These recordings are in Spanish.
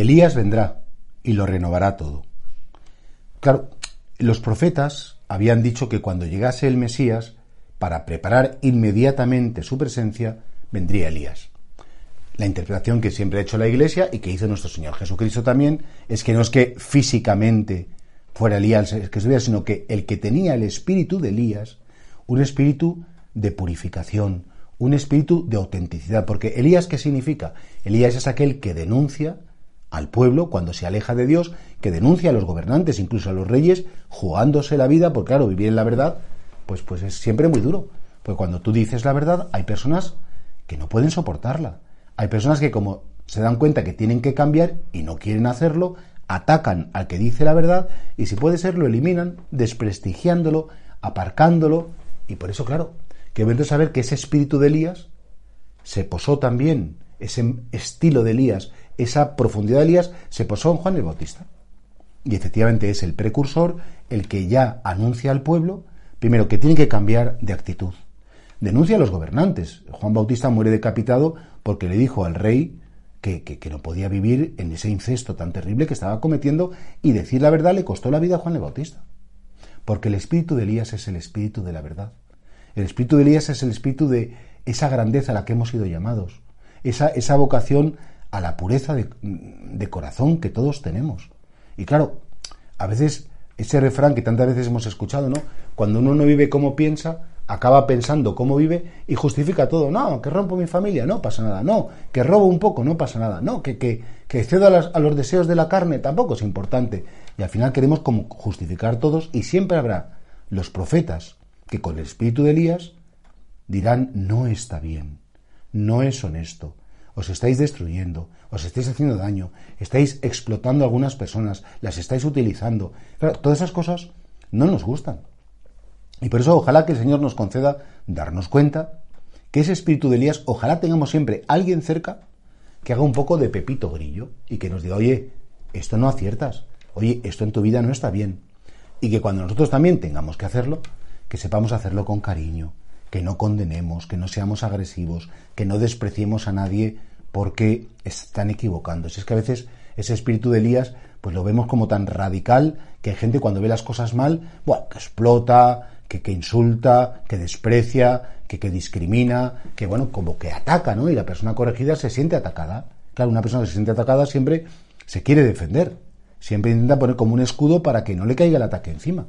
Elías vendrá y lo renovará todo. Claro, los profetas habían dicho que cuando llegase el Mesías, para preparar inmediatamente su presencia, vendría Elías. La interpretación que siempre ha hecho la Iglesia y que hizo nuestro Señor Jesucristo también es que no es que físicamente fuera Elías el que estuviera, sino que el que tenía el espíritu de Elías, un espíritu de purificación, un espíritu de autenticidad. Porque Elías, ¿qué significa? Elías es aquel que denuncia al pueblo cuando se aleja de Dios, que denuncia a los gobernantes, incluso a los reyes, jugándose la vida, porque claro, vivir en la verdad, pues, pues es siempre muy duro. Porque cuando tú dices la verdad, hay personas que no pueden soportarla. Hay personas que como se dan cuenta que tienen que cambiar y no quieren hacerlo, atacan al que dice la verdad y si puede ser lo eliminan, desprestigiándolo, aparcándolo. Y por eso, claro, que a saber que ese espíritu de Elías se posó también, ese estilo de Elías, esa profundidad de Elías, se posó en Juan el Bautista. Y efectivamente es el precursor el que ya anuncia al pueblo, primero, que tiene que cambiar de actitud. Denuncia a los gobernantes. Juan Bautista muere decapitado porque le dijo al rey que, que, no podía vivir en ese incesto tan terrible que estaba cometiendo y decir la verdad le costó la vida a Juan el Bautista. Porque el espíritu de Elías es el espíritu de la verdad. El espíritu de Elías es el espíritu de esa grandeza a la que hemos sido llamados, esa, esa vocación a la pureza de, corazón que todos tenemos. Y claro, a veces ese refrán que tantas veces hemos escuchado, ¿no? Cuando uno no vive como piensa, acaba pensando cómo vive y justifica todo. No, que rompo mi familia, no pasa nada. No, que robo un poco, no pasa nada. No, que, que, que cedo a, a, los deseos de la carne, tampoco es importante. Y al final queremos como justificar todos y siempre habrá los profetas que con el espíritu de Elías dirán no está bien, no es honesto, os estáis destruyendo, os estáis haciendo daño, estáis explotando a algunas personas, las estáis utilizando. todas esas cosas no nos gustan. Y por eso ojalá que el Señor nos conceda darnos cuenta que ese espíritu de Elías, ojalá tengamos siempre alguien cerca que haga un poco de pepito grillo y que nos diga, oye, esto no aciertas, oye, esto en tu vida no está bien. Y que cuando nosotros también tengamos que hacerlo, que sepamos hacerlo con cariño, que no condenemos, que no seamos agresivos, que no despreciemos a nadie porque están equivocándose. Es que a veces ese espíritu de Elías, pues lo vemos como tan radical que hay gente cuando ve las cosas mal, bueno, que explota, que, que insulta, que desprecia, que, que discrimina, que bueno, como que ataca, ¿no? Y la persona corregida se siente atacada. Claro, una persona que se siente atacada siempre se quiere defender, siempre intenta poner como un escudo para que no le caiga el ataque encima.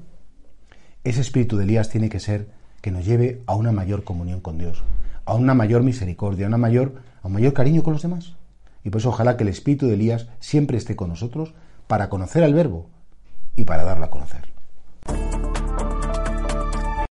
Ese espíritu de Elías tiene que ser que nos lleve a una mayor comunión con Dios, a una mayor misericordia, a, una mayor, a un mayor cariño con los demás. Y pues ojalá que el espíritu de Elías siempre esté con nosotros para conocer al Verbo y para darlo a conocer.